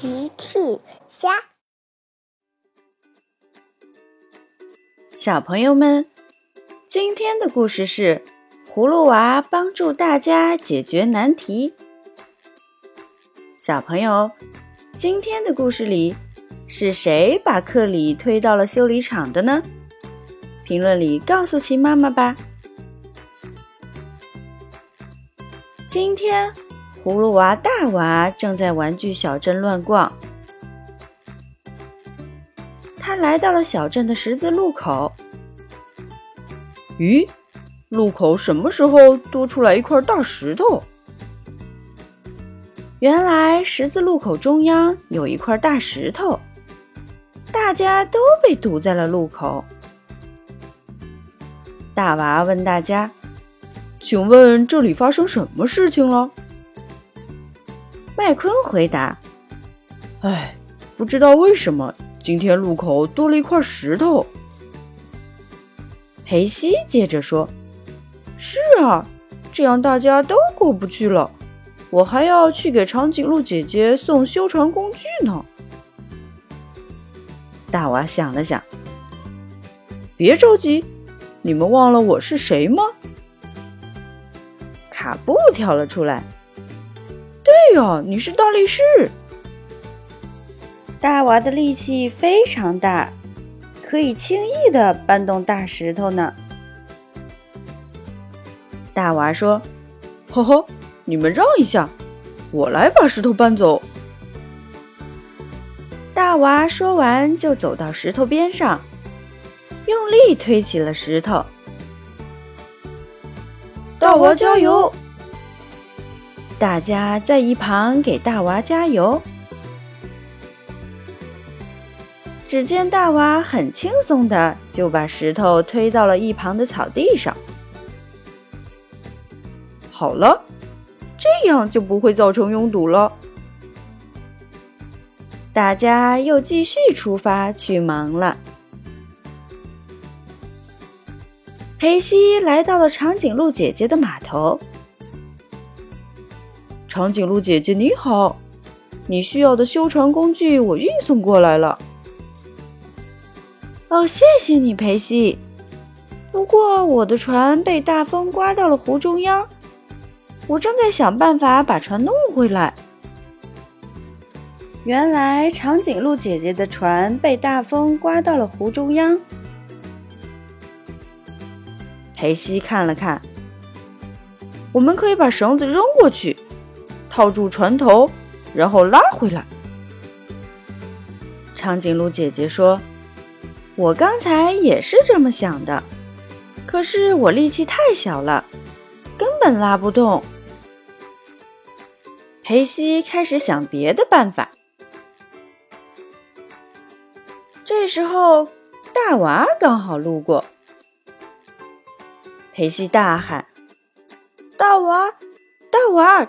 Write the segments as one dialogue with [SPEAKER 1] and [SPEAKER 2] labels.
[SPEAKER 1] 奇趣虾，
[SPEAKER 2] 小朋友们，今天的故事是葫芦娃帮助大家解决难题。小朋友，今天的故事里是谁把克里推到了修理厂的呢？评论里告诉奇妈妈吧。今天。葫芦娃大娃正在玩具小镇乱逛，他来到了小镇的十字路口。
[SPEAKER 3] 咦，路口什么时候多出来一块大石头？
[SPEAKER 2] 原来十字路口中央有一块大石头，大家都被堵在了路口。大娃问大家：“
[SPEAKER 3] 请问这里发生什么事情了？”
[SPEAKER 2] 麦昆回答：“
[SPEAKER 3] 哎，不知道为什么今天路口多了一块石头。”
[SPEAKER 2] 裴西接着说：“
[SPEAKER 3] 是啊，这样大家都过不去了。我还要去给长颈鹿姐姐送修船工具呢。”
[SPEAKER 2] 大娃想了想：“
[SPEAKER 3] 别着急，你们忘了我是谁吗？”
[SPEAKER 2] 卡布跳了出来。
[SPEAKER 3] 对呀，你是大力士。
[SPEAKER 2] 大娃的力气非常大，可以轻易的搬动大石头呢。大娃说：“
[SPEAKER 3] 呵呵，你们让一下，我来把石头搬走。”
[SPEAKER 2] 大娃说完就走到石头边上，用力推起了石头。
[SPEAKER 3] 大娃加油！
[SPEAKER 2] 大家在一旁给大娃加油。只见大娃很轻松的就把石头推到了一旁的草地上。
[SPEAKER 3] 好了，这样就不会造成拥堵了。
[SPEAKER 2] 大家又继续出发去忙了。裴西来到了长颈鹿姐姐的码头。
[SPEAKER 3] 长颈鹿姐姐你好，你需要的修船工具我运送过来了。
[SPEAKER 2] 哦，谢谢你，裴西。不过我的船被大风刮到了湖中央，我正在想办法把船弄回来。原来长颈鹿姐姐的船被大风刮到了湖中央。裴西看了看，
[SPEAKER 3] 我们可以把绳子扔过去。套住船头，然后拉回来。
[SPEAKER 2] 长颈鹿姐姐说：“我刚才也是这么想的，可是我力气太小了，根本拉不动。”裴西开始想别的办法。这时候，大娃刚好路过，裴西大喊：“
[SPEAKER 3] 大娃，大娃！”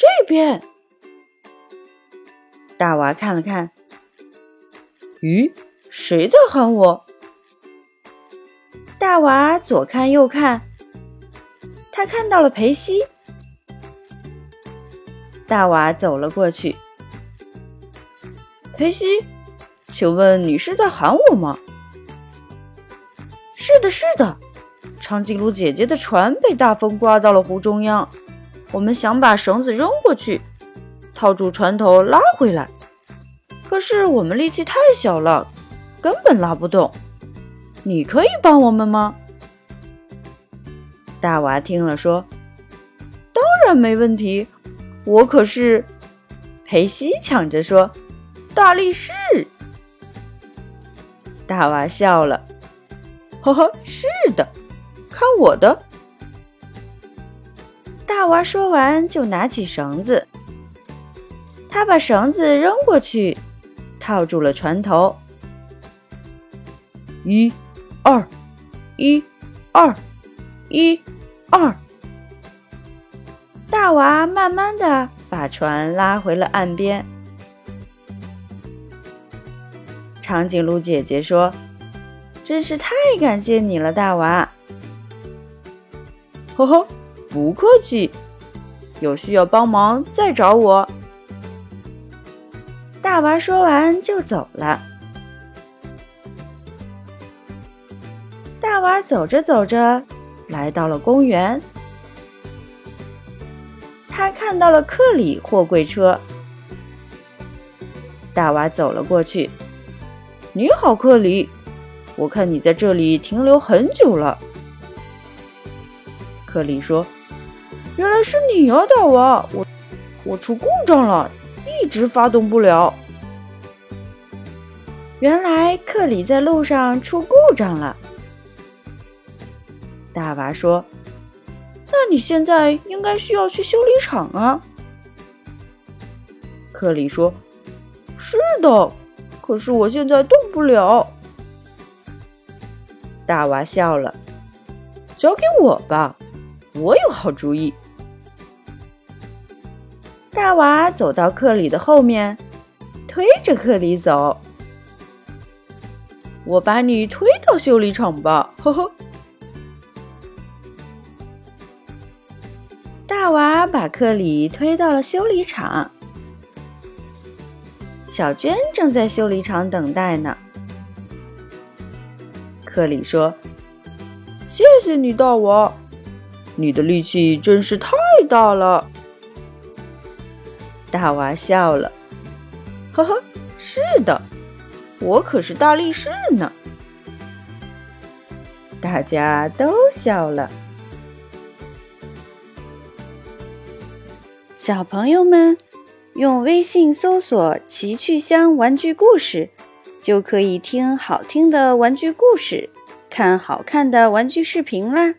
[SPEAKER 3] 这边，
[SPEAKER 2] 大娃看了看，
[SPEAKER 3] 咦，谁在喊我？
[SPEAKER 2] 大娃左看右看，他看到了裴西。大娃走了过去，
[SPEAKER 3] 裴西，请问你是在喊我吗？是的，是的，长颈鹿姐姐的船被大风刮到了湖中央。我们想把绳子扔过去，套住船头拉回来，可是我们力气太小了，根本拉不动。你可以帮我们吗？
[SPEAKER 2] 大娃听了说：“
[SPEAKER 3] 当然没问题，我可是……”
[SPEAKER 2] 裴西抢着说：“
[SPEAKER 3] 大力士。”
[SPEAKER 2] 大娃笑了：“
[SPEAKER 3] 呵呵，是的，看我的。”
[SPEAKER 2] 大娃说完，就拿起绳子。他把绳子扔过去，套住了船头。
[SPEAKER 3] 一、二、一、二、一、二。
[SPEAKER 2] 大娃慢慢的把船拉回了岸边。长颈鹿姐姐说：“真是太感谢你了，大娃。”
[SPEAKER 3] 呵呵。不客气，有需要帮忙再找我。
[SPEAKER 2] 大娃说完就走了。大娃走着走着，来到了公园。他看到了克里货柜车。大娃走了过去。“你好，克里，我看你在这里停留很久了。”克里说。原来是你啊，大娃！我我出故障了，一直发动不了。原来克里在路上出故障了。大娃说：“那你现在应该需要去修理厂啊。”克里说：“是的，可是我现在动不了。”大娃笑了：“交给我吧，我有好主意。”大娃走到克里的后面，推着克里走。我把你推到修理厂吧，呵呵。大娃把克里推到了修理厂。小娟正在修理厂等待呢。克里说：“谢谢你，大娃，你的力气真是太大了。”大娃笑了，呵呵，是的，我可是大力士呢。大家都笑了。小朋友们，用微信搜索“奇趣箱玩具故事”，就可以听好听的玩具故事，看好看的玩具视频啦。